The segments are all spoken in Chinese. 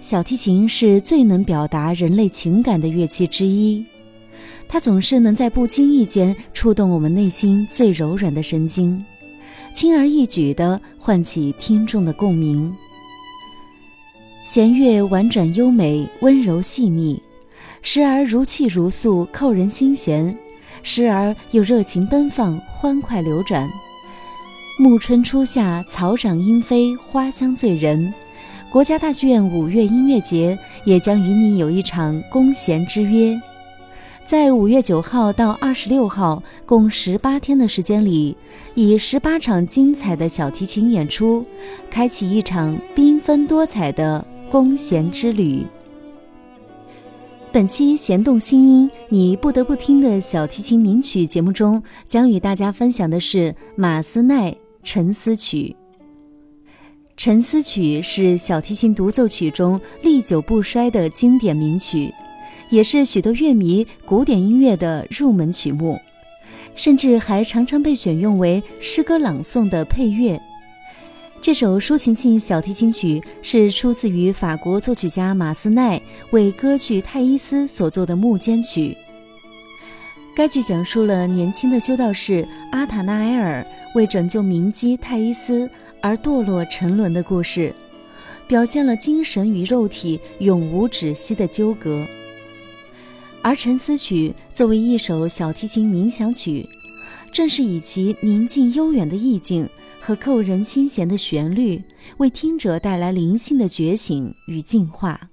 小提琴是最能表达人类情感的乐器之一，它总是能在不经意间触动我们内心最柔软的神经，轻而易举地唤起听众的共鸣。弦乐婉转优美，温柔细腻，时而如泣如诉，扣人心弦；时而又热情奔放，欢快流转。暮春初夏，草长莺飞，花香醉人。国家大剧院五月音乐节也将与你有一场弓弦之约。在五月九号到二十六号，共十八天的时间里，以十八场精彩的小提琴演出，开启一场缤纷多彩的弓弦之旅。本期弦动心音，你不得不听的小提琴名曲节目中，将与大家分享的是马斯奈《沉思曲》。《沉思曲》是小提琴独奏曲中历久不衰的经典名曲。也是许多乐迷古典音乐的入门曲目，甚至还常常被选用为诗歌朗诵的配乐。这首抒情性小提琴曲是出自于法国作曲家马斯奈为歌剧《泰伊斯》所作的幕间曲。该剧讲述了年轻的修道士阿塔纳埃尔为拯救名姬泰伊斯而堕落沉沦的故事，表现了精神与肉体永无止息的纠葛。而《沉思曲》作为一首小提琴冥想曲，正是以其宁静悠远的意境和扣人心弦的旋律，为听者带来灵性的觉醒与净化。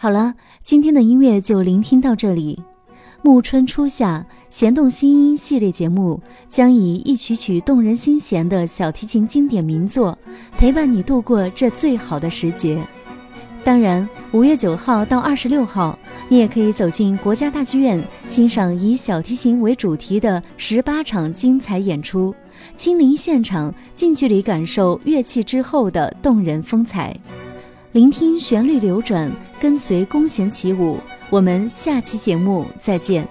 好了，今天的音乐就聆听到这里。暮春初夏，弦动心音系列节目将以一曲曲动人心弦的小提琴经典名作，陪伴你度过这最好的时节。当然，五月九号到二十六号，你也可以走进国家大剧院，欣赏以小提琴为主题的十八场精彩演出，亲临现场，近距离感受乐器之后的动人风采。聆听旋律流转，跟随弓弦起舞。我们下期节目再见。